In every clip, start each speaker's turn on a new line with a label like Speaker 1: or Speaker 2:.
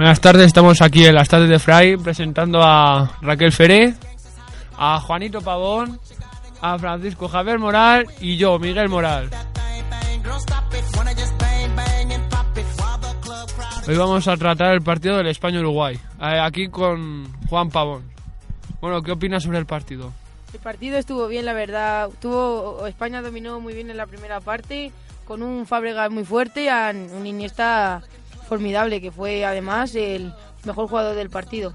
Speaker 1: Buenas tardes, estamos aquí en las tardes de Fray presentando a Raquel Feré, a Juanito Pavón, a Francisco Javier Moral y yo, Miguel Moral. Hoy vamos a tratar el partido del España-Uruguay, eh, aquí con Juan Pavón. Bueno, ¿qué opinas sobre el partido?
Speaker 2: El partido estuvo bien, la verdad. Tuvo, España dominó muy bien en la primera parte, con un Fábregas muy fuerte, y un Iniesta formidable, que fue además el mejor jugador del partido.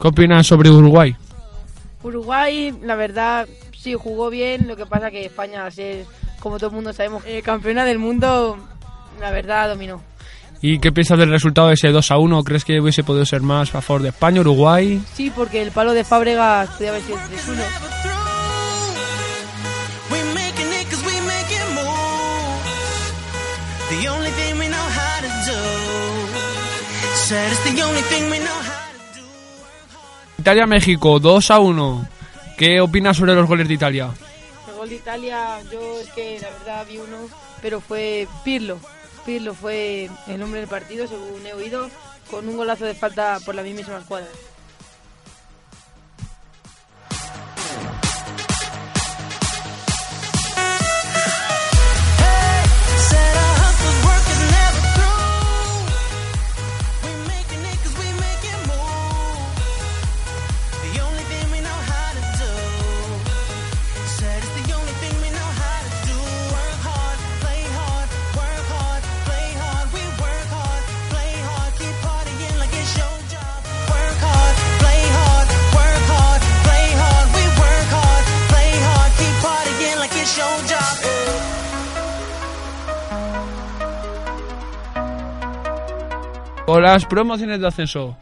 Speaker 1: ¿Qué opinas sobre Uruguay?
Speaker 2: Uruguay, la verdad, sí jugó bien, lo que pasa que España, al ser, como todo el mundo sabemos, eh, campeona del mundo, la verdad dominó.
Speaker 1: ¿Y qué piensas del resultado de ese 2 a 1? ¿Crees que hubiese podido ser más a favor de España, Uruguay?
Speaker 2: Sí, porque el palo de Fábregas podía haber sido 3 1.
Speaker 1: Italia-México, 2 a 1. ¿Qué opinas sobre los goles de Italia?
Speaker 2: El gol de Italia, yo es que la verdad vi uno, pero fue Pirlo. Pirlo fue el hombre del partido, según he oído, con un golazo de falta por la misma escuadra.
Speaker 1: O las promociones de ascenso.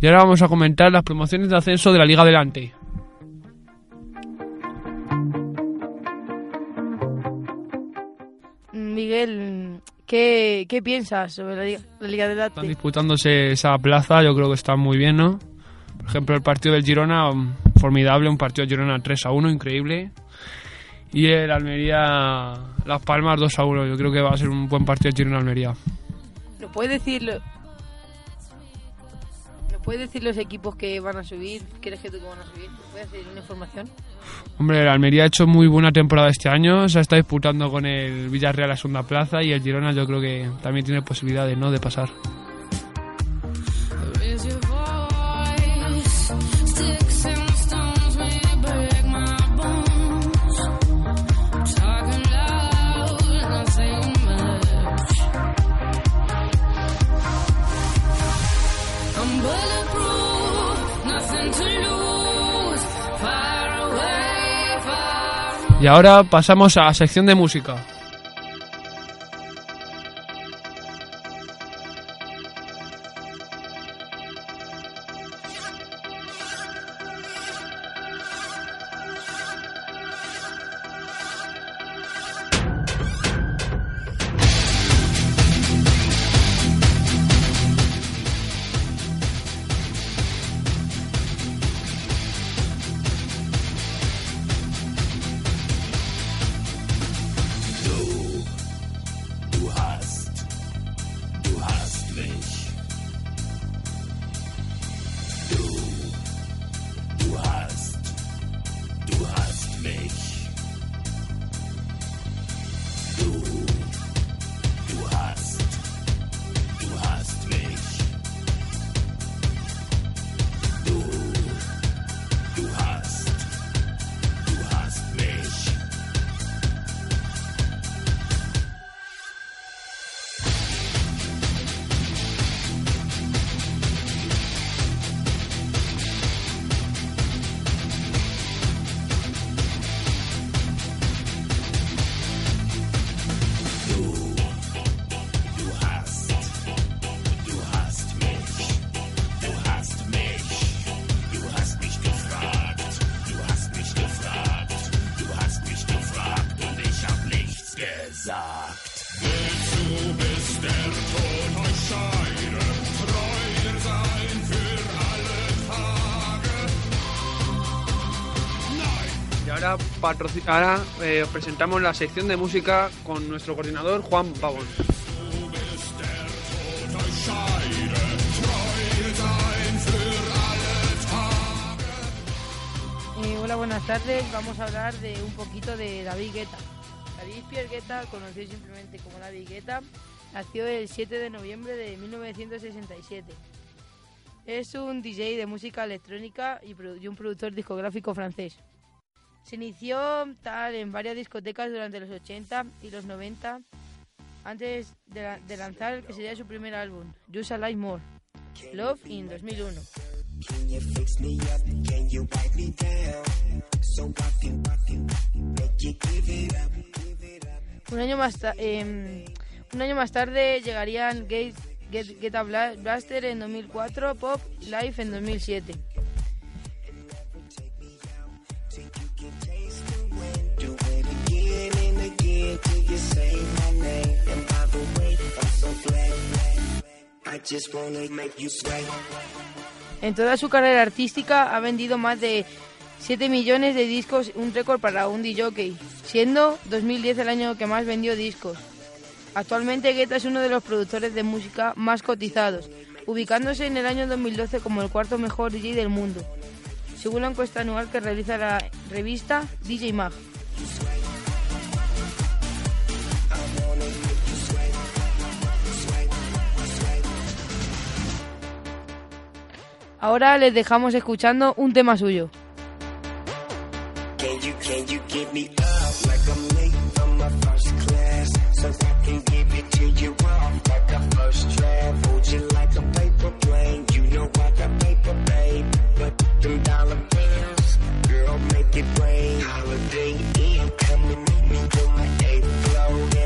Speaker 1: Y ahora vamos a comentar las promociones de ascenso de la Liga Adelante.
Speaker 2: Miguel, ¿qué, qué piensas sobre la Liga, la Liga Adelante?
Speaker 1: Están disputándose esa plaza, yo creo que está muy bien, ¿no? Por ejemplo, el partido del Girona, um, formidable, un partido del Girona 3 a 1, increíble. Y el Almería, Las Palmas 2 a 1. Yo creo que va a ser un buen partido del Girona-Almería.
Speaker 2: ¿No puedes decirlo? ¿No puedes decir los equipos que van a subir? ¿Crees que tú que van a subir? ¿Puedes decir una información?
Speaker 1: Hombre, el Almería ha hecho muy buena temporada este año, se está disputando con el Villarreal a segunda plaza y el Girona yo creo que también tiene posibilidades ¿no? de pasar. Y ahora pasamos a sección de música. Ahora, eh, os presentamos la sección de música con nuestro coordinador Juan Pavón.
Speaker 2: Eh, hola, buenas tardes. Vamos a hablar de un poquito de David Guetta. David Pierre Guetta, conocido simplemente como David Guetta, nació el 7 de noviembre de 1967. Es un DJ de música electrónica y un productor discográfico francés. Se inició tal en varias discotecas durante los 80 y los 90 antes de, la- de lanzar el que sería su primer álbum, Just a Life More, Love in 2001.
Speaker 3: Can you fix me up? Can you wipe me down? So rock you, rock you, make you give it up, give it up.
Speaker 2: Un año más, em, un año más tarde llegarían Get, Get, Get a Bla- Blaster en 2004, Pop Life en 2007. En toda su carrera artística ha vendido más de 7 millones de discos, un récord para un DJ, siendo 2010 el año que más vendió discos. Actualmente Guetta es uno de los productores de música más cotizados, ubicándose en el año 2012 como el cuarto mejor DJ del mundo, según la encuesta anual que realiza la revista DJ Mag. Ahora les dejamos escuchando un tema suyo.
Speaker 3: Can you, can you get me up like I'm late from my first class? So I can give it to you off like a first draft. Hold you like a paper plane. You know I got paper, babe. But them dollar bills, girl, make it rain. Holiday Inn, come and meet me on my eighth floor.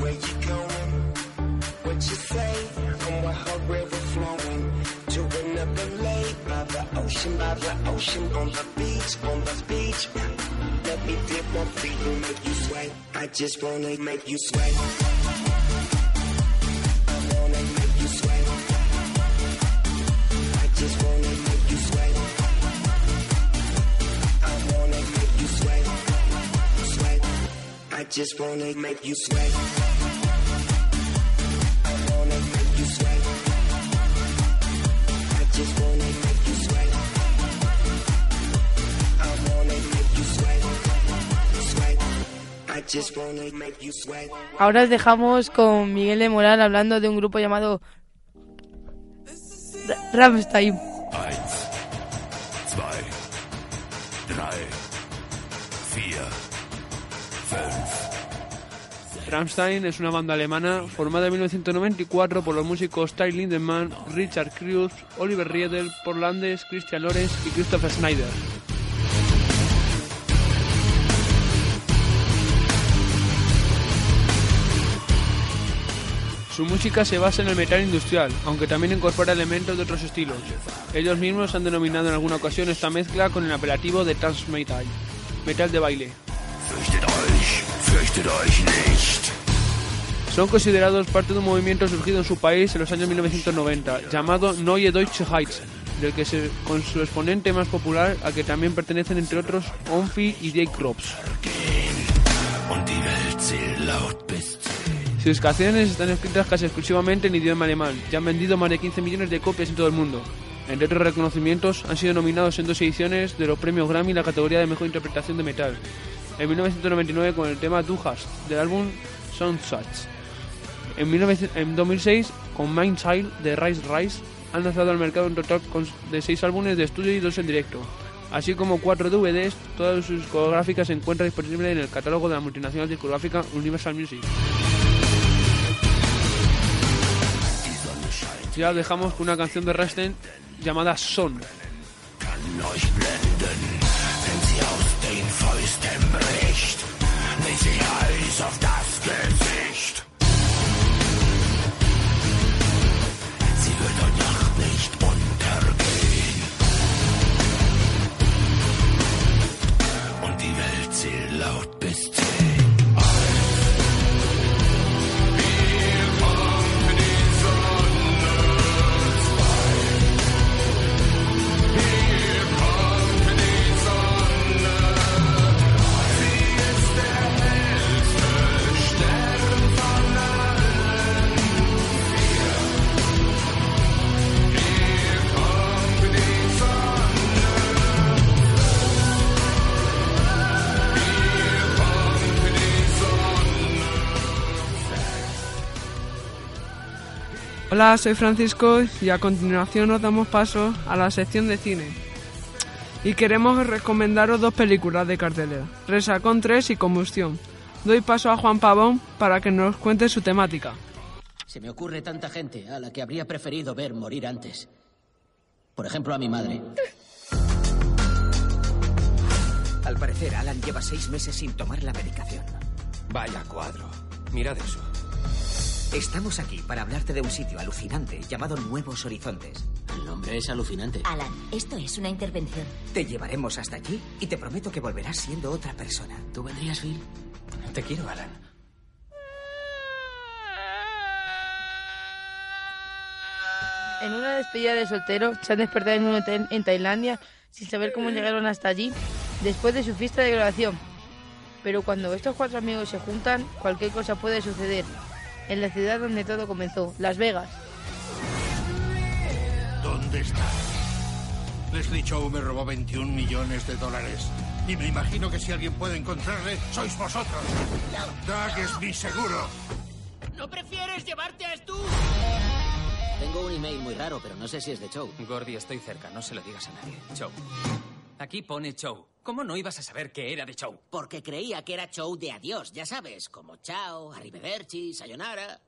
Speaker 3: Where you going? What you say? I'm with her river flowing to another lake by the ocean, by the ocean, on the beach, on the beach. Let me dip my feet and make you sweat. I just wanna make you sweat. Just wanna make you sweat. I wanna make you sweat. I just wanna make you sweat. I wanna make you sweat. Sweat. I just wanna make you sweat.
Speaker 2: Ahora os dejamos con Miguel de Moral hablando de un grupo llamado Ra- Rammstein
Speaker 1: es una banda alemana formada en 1994 por los músicos Ty Lindemann, Richard Kruse, Oliver Riedel, Paul Landes, Christian Lorenz y Christopher Schneider. Su música se basa en el metal industrial, aunque también incorpora elementos de otros estilos. Ellos mismos han denominado en alguna ocasión esta mezcla con el apelativo de Trans Metal, metal de baile.
Speaker 4: Fürchtet euch, nicht.
Speaker 1: Son considerados parte de un movimiento surgido en su país en los años 1990, llamado Neue Deutsche Heights, del que se, con su exponente más popular, al que también pertenecen entre otros Onfi y Jake
Speaker 4: zehn.
Speaker 1: Sus canciones están escritas casi exclusivamente en idioma alemán y han vendido más de 15 millones de copias en todo el mundo. Entre otros reconocimientos, han sido nominados en dos ediciones de los premios Grammy en la categoría de mejor interpretación de metal. En 1999 con el tema hast del álbum Soundsatz. En, 19 en 2006 con Mind de Rise Rise han lanzado al mercado un total de 6 álbumes de estudio y 2 en directo, así como 4 DVDs. Todas sus discográficas se encuentran disponibles en el catálogo de la multinacional discográfica Universal Music. Ya dejamos con una canción de Rammstein llamada Son.
Speaker 4: neuestem Recht. Nicht sie Eis auf das Gesicht.
Speaker 5: Hola, soy Francisco y a continuación nos damos paso a la sección de cine. Y queremos recomendaros dos películas de cartelera, Resacón 3 y Combustión. Doy paso a Juan Pavón para que nos cuente su temática.
Speaker 6: Se me ocurre tanta gente a la que habría preferido ver morir antes. Por ejemplo, a mi madre.
Speaker 7: Al parecer, Alan lleva seis meses sin tomar la medicación.
Speaker 8: Vaya cuadro. Mirad eso.
Speaker 7: Estamos aquí para hablarte de un sitio alucinante llamado Nuevos Horizontes.
Speaker 6: El nombre es alucinante.
Speaker 9: Alan, esto es una intervención.
Speaker 7: Te llevaremos hasta allí y te prometo que volverás siendo otra persona.
Speaker 6: ¿Tú vendrías, Phil?
Speaker 8: Te quiero, Alan.
Speaker 2: En una despedida de soltero, se han despertado en un hotel en Tailandia sin saber cómo llegaron hasta allí después de su fiesta de graduación. Pero cuando estos cuatro amigos se juntan, cualquier cosa puede suceder. En la ciudad donde todo comenzó, Las Vegas.
Speaker 10: ¿Dónde está? Leslie Chow me robó 21 millones de dólares. Y me imagino que si alguien puede encontrarle, sois vosotros. Doug es mi seguro.
Speaker 6: ¿No prefieres llevarte a Stu? Tengo un email muy raro, pero no sé si es de Chow.
Speaker 8: Gordy, estoy cerca. No se lo digas a nadie. Chow. Aquí pone Chow. ¿Cómo no ibas a saber que era de Chow?
Speaker 6: Porque creía que era Chow de adiós, ya sabes, como chao, arrivederci, sayonara.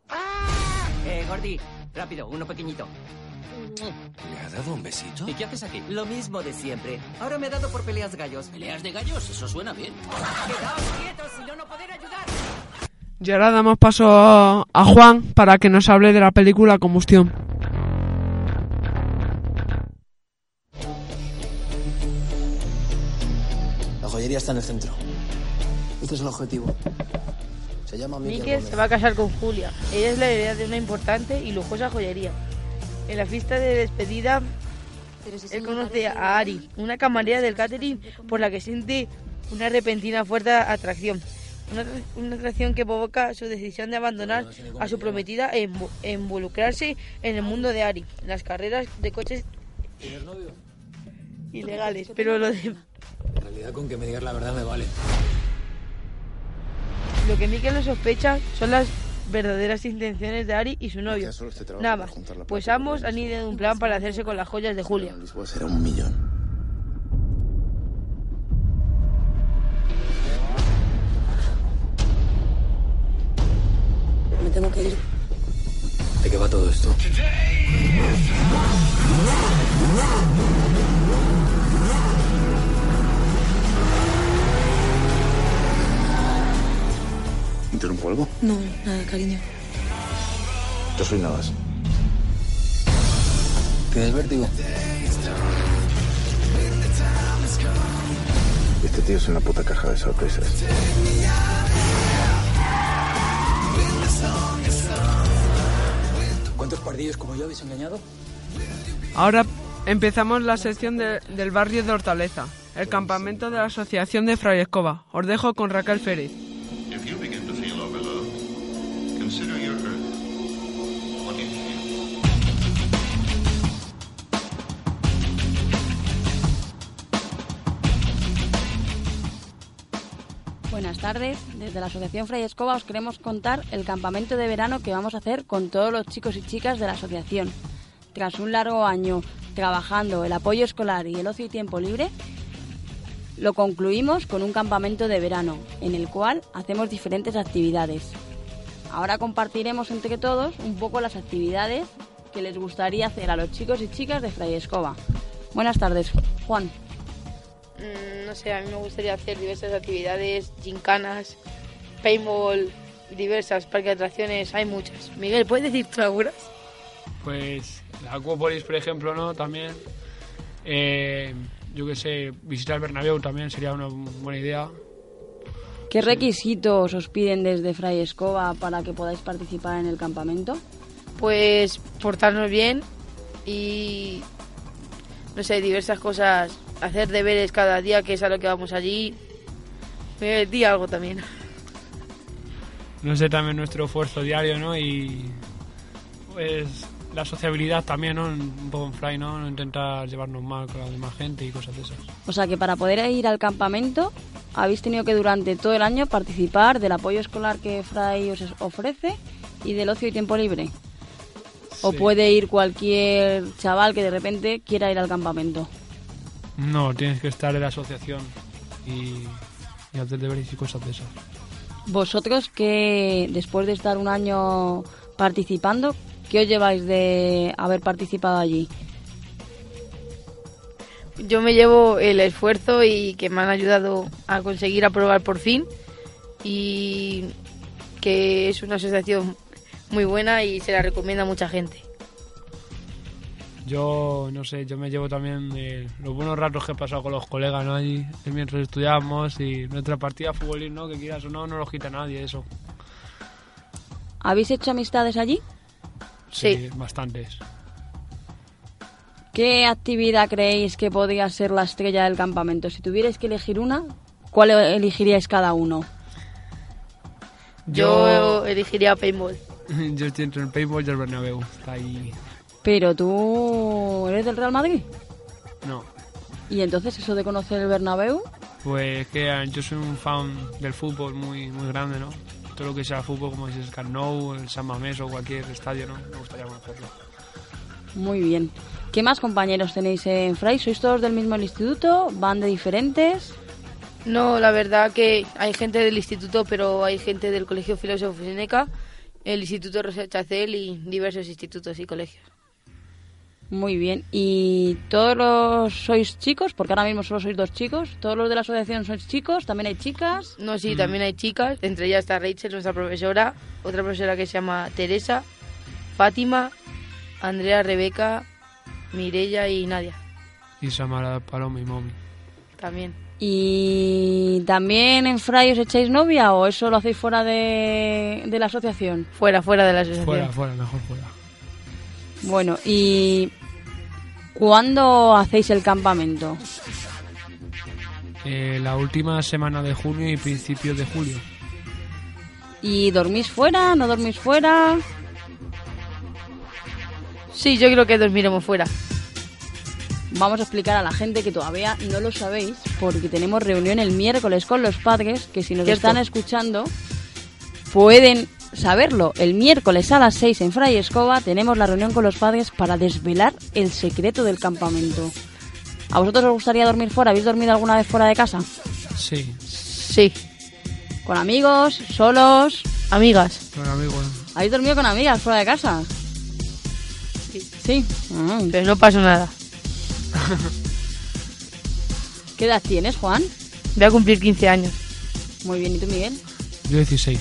Speaker 11: Eh, Gordy, rápido, uno pequeñito.
Speaker 8: ¿Le ha dado un besito?
Speaker 11: ¿Y qué haces aquí? Lo mismo de siempre. Ahora me ha dado por peleas de gallos.
Speaker 6: ¿Peleas de gallos? Eso suena bien.
Speaker 11: Quedaos quietos, si no, no poder ayudar.
Speaker 5: Y ahora damos paso a Juan para que nos hable de la película Combustión.
Speaker 12: La joyería está en el centro. Este es el objetivo. Se llama Miquel
Speaker 2: se va a casar con Julia. Ella es la heredera de una importante y lujosa joyería. En la fiesta de despedida, él conoce a Ari, una camarera del catering por la que siente una repentina fuerte atracción. Una, una atracción que provoca su decisión de abandonar a su prometida e invo- involucrarse en el mundo de Ari, las carreras de coches ilegales. Pero lo, de-
Speaker 12: En realidad, con que me digas la verdad me vale.
Speaker 2: lo que Miquel no sospecha son las verdaderas intenciones de Ari y su novio.
Speaker 12: Este
Speaker 2: Nada más, pues ambos han ideado un plan para hacerse con las joyas de Julia.
Speaker 12: Lisboa será un millón.
Speaker 9: Me tengo que ir.
Speaker 12: ¿De qué va todo esto? ¿Interrumpo algo?
Speaker 9: No, nada, cariño.
Speaker 12: Yo soy Navas. ¿Tienes vértigo? Este tío es una puta caja de sorpresas. ¿Cuántos pardillos como yo habéis engañado?
Speaker 5: Ahora empezamos la sección de- del barrio de Hortaleza, el campamento de la Asociación de Fray Escoba. Os dejo con Raquel Férez.
Speaker 13: Tardes. Desde la Asociación Fray Escoba os queremos contar el campamento de verano que vamos a hacer con todos los chicos y chicas de la asociación. Tras un largo año trabajando el apoyo escolar y el ocio y tiempo libre, lo concluimos con un campamento de verano, en el cual hacemos diferentes actividades. Ahora compartiremos entre todos un poco las actividades que les gustaría hacer a los chicos y chicas de Fray Escoba. Buenas tardes, Juan.
Speaker 2: No sé, a mí me gustaría hacer diversas actividades, gincanas, paintball, diversas, parques de atracciones, hay muchas. Miguel, ¿puedes decir tú algunas?
Speaker 1: Pues la Acuópolis, por ejemplo, ¿no? También. Eh, yo que sé, visitar Bernabéu también sería una buena idea.
Speaker 13: ¿Qué requisitos os piden desde Fray Escoba para que podáis participar en el campamento?
Speaker 2: Pues portarnos bien y, no sé, diversas cosas, hacer deberes cada día, que es a lo que vamos allí. Miguel, di algo también.
Speaker 1: No sé, también nuestro esfuerzo diario, ¿no? Y pues la sociabilidad también, ¿no? Un poco en fly, ¿no? No intentar llevarnos mal con la demás gente y cosas de esas.
Speaker 13: O sea que para poder ir al campamento habéis tenido que durante todo el año participar del apoyo escolar que Fray os ofrece y del ocio y tiempo libre. O puede ir cualquier chaval que de repente quiera ir al campamento.
Speaker 1: No, tienes que estar en la asociación y, y hacer deberes y cosas de esas.
Speaker 13: Vosotros que después de estar un año participando, ¿qué os lleváis de haber participado allí?
Speaker 2: Yo me llevo el esfuerzo y que me han ayudado a conseguir aprobar por fin y que es una asociación muy buena y se la recomienda a mucha gente.
Speaker 1: Yo, no sé, yo me llevo también de los buenos ratos que he pasado con los colegas, ¿no? Allí, mientras estudiamos y nuestra partida futbolín, ¿no? Que quieras o no, no lo quita nadie, eso.
Speaker 13: ¿Habéis hecho amistades allí?
Speaker 1: Sí, bastantes.
Speaker 13: ¿Qué actividad creéis que podría ser la estrella del campamento? Si tuvierais que elegir una, ¿cuál elegiríais cada uno?
Speaker 2: Yo elegiría paintball.
Speaker 1: yo estoy entre el paintball y el Bernabéu. Está ahí.
Speaker 13: Pero tú eres del Real Madrid.
Speaker 1: No,
Speaker 13: Y entonces eso de conocer el Bernabéu,
Speaker 1: pues que yo soy un fan del fútbol muy, muy grande, ¿no? Todo lo que sea fútbol, como es el Camp Nou, el San Mamés o cualquier estadio, ¿no? Me gustaría conocerlo.
Speaker 13: muy bien. ¿Qué más compañeros tenéis en Fray? ¿Sois todos del mismo instituto? ¿Van de diferentes?
Speaker 2: No, la verdad que hay gente del instituto, pero hay gente del Colegio Filósofo Seneca, el Instituto Rosa Chacel y diversos institutos y colegios.
Speaker 13: Muy bien. ¿Y todos los sois chicos? Porque ahora mismo solo sois dos chicos. ¿Todos los de la asociación sois chicos? ¿También hay chicas?
Speaker 2: No, sí, también hay chicas, entre ellas está Rachel, nuestra profesora, otra profesora que se llama Teresa, Fátima, Andrea, Rebeca, Mirella y Nadia,
Speaker 1: Y Samara, Paloma y Momi.
Speaker 2: también.
Speaker 13: ¿Y también en Fray os echáis novia o eso lo hacéis fuera de, de la asociación?
Speaker 2: Fuera, fuera de la asociación.
Speaker 1: Fuera, fuera, mejor fuera.
Speaker 13: Bueno, ¿y cuándo hacéis el campamento?
Speaker 1: Eh, la última semana de junio y principios de julio.
Speaker 13: ¿Y dormís fuera? ¿No dormís fuera?
Speaker 2: Sí, yo creo que dormiremos fuera.
Speaker 13: Vamos a explicar a la gente que todavía no lo sabéis, porque tenemos reunión el miércoles con los padres, que si nos
Speaker 2: Cierto.
Speaker 13: están escuchando pueden saberlo. El miércoles a las 6 en Fray Escoba tenemos la reunión con los padres para desvelar el secreto del campamento. ¿A vosotros os gustaría dormir fuera? ¿Habéis dormido alguna vez fuera de casa?
Speaker 1: Sí,
Speaker 2: Sí,
Speaker 13: ¿Con amigos? ¿Solos?
Speaker 2: amigas.
Speaker 1: con amigos.
Speaker 13: ¿Habéis dormido con amigas fuera de casa? Sí. Mm.
Speaker 2: Pero no pasó nada.
Speaker 13: ¿Qué edad tienes, Juan?
Speaker 2: Voy a cumplir 15 años.
Speaker 13: Muy bien, ¿y tú, Miguel?
Speaker 1: Yo 16.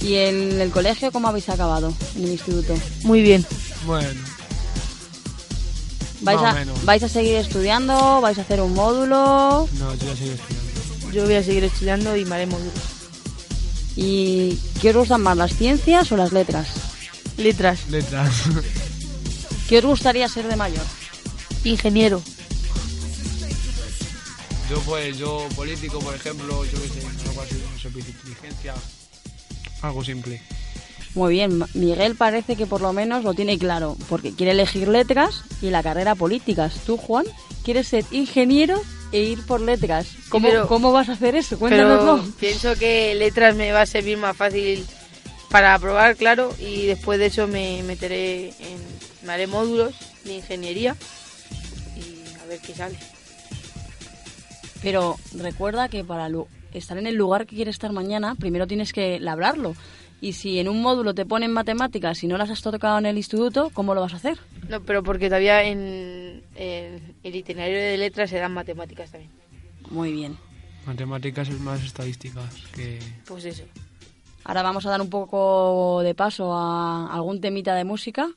Speaker 13: ¿Y en el colegio cómo habéis acabado? En el instituto.
Speaker 2: Muy bien.
Speaker 1: Bueno,
Speaker 13: ¿Vais, a,
Speaker 1: menos.
Speaker 13: ¿Vais a seguir estudiando? ¿Vais a hacer un módulo?
Speaker 1: no, yo ya sigo estudiando.
Speaker 2: Yo voy a seguir estudiando y me haré módulos.
Speaker 13: ¿Y qué os gustan más, las ciencias o las letras?
Speaker 2: Letras.
Speaker 1: Letras.
Speaker 13: ¿Qué os gustaría ser de mayor?
Speaker 2: Ingeniero.
Speaker 1: Yo pues, yo político, por ejemplo, yo qué sé, algo así, no sé, inteligencia. Algo simple.
Speaker 13: Muy bien, Miguel parece que por lo menos lo tiene claro, porque quiere elegir letras y la carrera políticas. ¿Tú, Juan, quieres ser ingeniero e ir por letras.
Speaker 2: Sí,
Speaker 13: ¿Cómo,
Speaker 2: pero-
Speaker 13: ¿cómo vas a hacer eso?
Speaker 2: Pero
Speaker 13: Cuéntanoslo.
Speaker 2: pienso que letras me va a servir más fácil para probar, claro, y después de eso me meteré en... me haré módulos de ingeniería y a ver qué sale.
Speaker 13: Pero recuerda que para lu- estar en el lugar que quieres estar mañana, primero tienes que labrarlo. Y si en un módulo te ponen matemáticas y no las has tocado en el instituto, ¿cómo lo vas a hacer?
Speaker 2: No, pero porque todavía en, en el itinerario de letras se dan matemáticas también.
Speaker 13: Muy bien.
Speaker 1: Matemáticas es más estadísticas que...
Speaker 2: Pues eso.
Speaker 13: Ahora vamos a dar un poco de paso a algún temita de música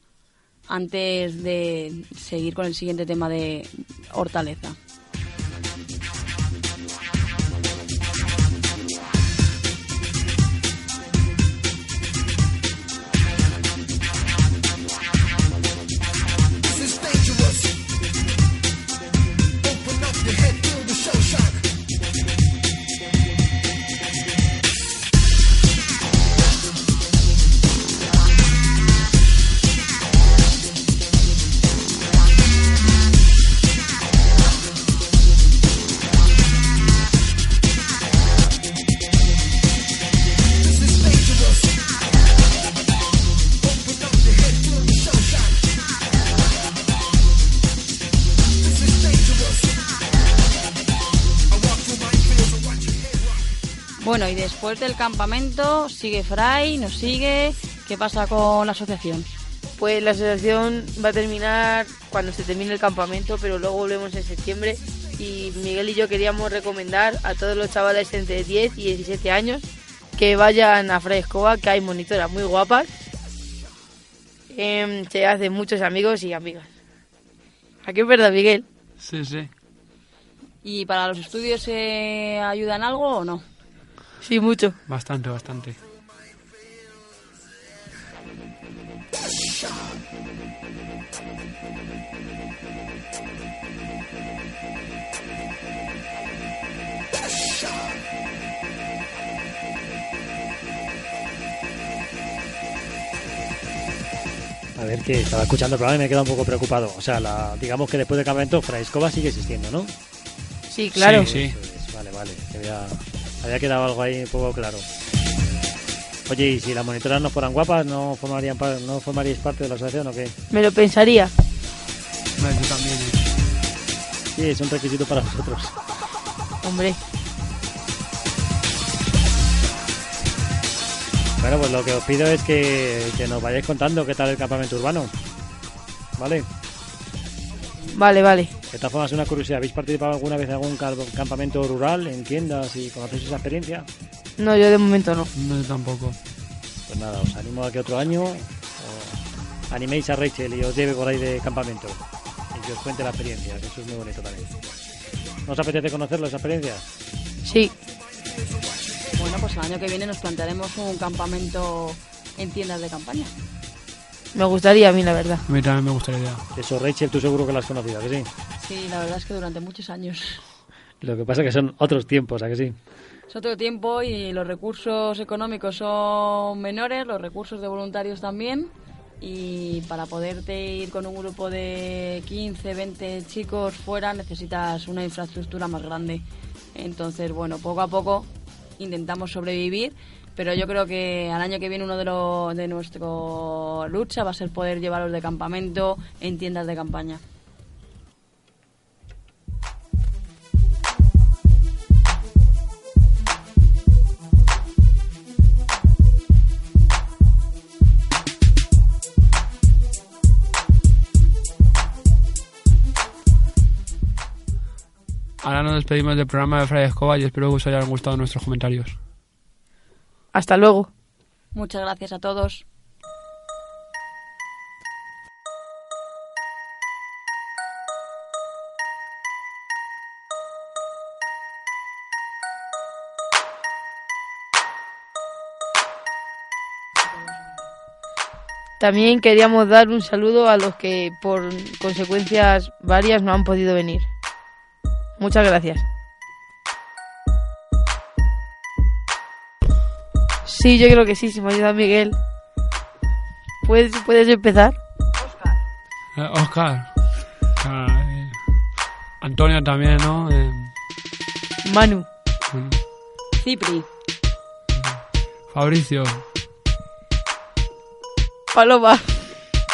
Speaker 13: antes de seguir con el siguiente tema de Hortaleza.
Speaker 4: the.
Speaker 13: Después del campamento sigue Fray, nos sigue. ¿Qué pasa con la asociación?
Speaker 2: Pues la asociación va a terminar cuando se termine el campamento, pero luego volvemos en septiembre. Y Miguel y yo queríamos recomendar a todos los chavales entre 10 y 17 años que vayan a Fray Escoba, que hay monitoras muy guapas. Em, se hacen muchos amigos y amigas. ¿A qué es verdad, Miguel?
Speaker 1: Sí, sí.
Speaker 13: ¿Y para los estudios se ayudan algo o no?
Speaker 2: Sí, mucho.
Speaker 1: Bastante, bastante.
Speaker 14: A ver, que estaba escuchando el programa y me he quedado un poco preocupado. O sea, la, digamos que después del campamento, Fraiscova sigue existiendo, ¿no?
Speaker 2: Sí, claro.
Speaker 1: Sí, sí.
Speaker 14: Eso es, Vale, vale. que había, había quedado algo ahí un poco claro. Oye, ¿y si las monitoras no fueran guapas, no formarían par- no formaríais parte de la asociación o qué?
Speaker 2: Me lo pensaría.
Speaker 1: Bueno, tú también.
Speaker 14: Sí, es un requisito para vosotros.
Speaker 2: Hombre,
Speaker 14: Bueno, pues lo que os pido es que, que nos vayáis contando qué tal el campamento urbano. ¿Vale?
Speaker 2: vale, vale.
Speaker 14: De todas formas, una curiosidad. ¿Habéis participado alguna vez en algún campamento rural en tiendas y conocéis esa experiencia?
Speaker 2: No, yo de momento no.
Speaker 1: No, yo tampoco.
Speaker 14: Pues nada, os animo a que otro año os animéis a Rachel y os lleve por ahí de campamento y que os cuente la experiencia, que eso es muy bonito también. ¿No os apetece conocerlo, esa experiencia?
Speaker 2: Sí,
Speaker 13: Bueno, pues el año que viene nos plantearemos un campamento en tiendas de campaña.
Speaker 2: Me gustaría a mí, la verdad.
Speaker 1: A mí también me gustaría.
Speaker 14: Eso, Rachel, tú seguro que la has conocido, ¿a que sí?
Speaker 13: Sí, la verdad es que durante muchos años.
Speaker 14: Lo que pasa es que son otros tiempos, ¿a que sí?
Speaker 13: Es otro tiempo y los recursos económicos son menores, los recursos de voluntarios también. Y para poderte ir con un grupo de 15, 20 chicos fuera necesitas una infraestructura más grande. Entonces, bueno, poco a poco intentamos sobrevivir, pero yo creo que al año que viene uno de, los de nuestra lucha va a ser poder llevarlos de campamento en tiendas de campaña.
Speaker 1: Ahora nos despedimos del programa de Fray Escoba y espero que os hayan gustado nuestros comentarios.
Speaker 2: Hasta luego.
Speaker 13: Muchas gracias a todos.
Speaker 2: También queríamos dar un saludo a los que por consecuencias varias no han podido venir. Muchas gracias. Sí, yo creo que sí, si me ayuda Miguel. ¿Puedes, puedes empezar?
Speaker 1: Eh, Oscar. Ah, eh, Antonio también, ¿no? Eh,
Speaker 2: Manu.
Speaker 13: Cipri.
Speaker 1: Fabricio.
Speaker 2: Paloma.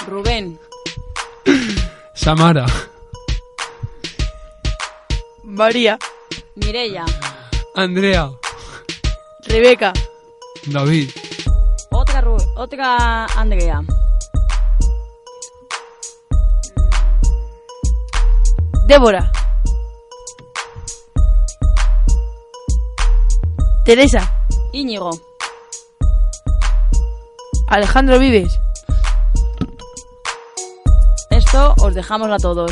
Speaker 13: Rubén.
Speaker 1: Samara.
Speaker 2: María.
Speaker 13: Mirella.
Speaker 1: Andrea.
Speaker 2: Rebeca.
Speaker 1: David.
Speaker 13: Otra, Ru- otra Andrea.
Speaker 2: Débora. Teresa.
Speaker 13: Íñigo.
Speaker 2: Alejandro Vives.
Speaker 13: Esto os dejamos a todos.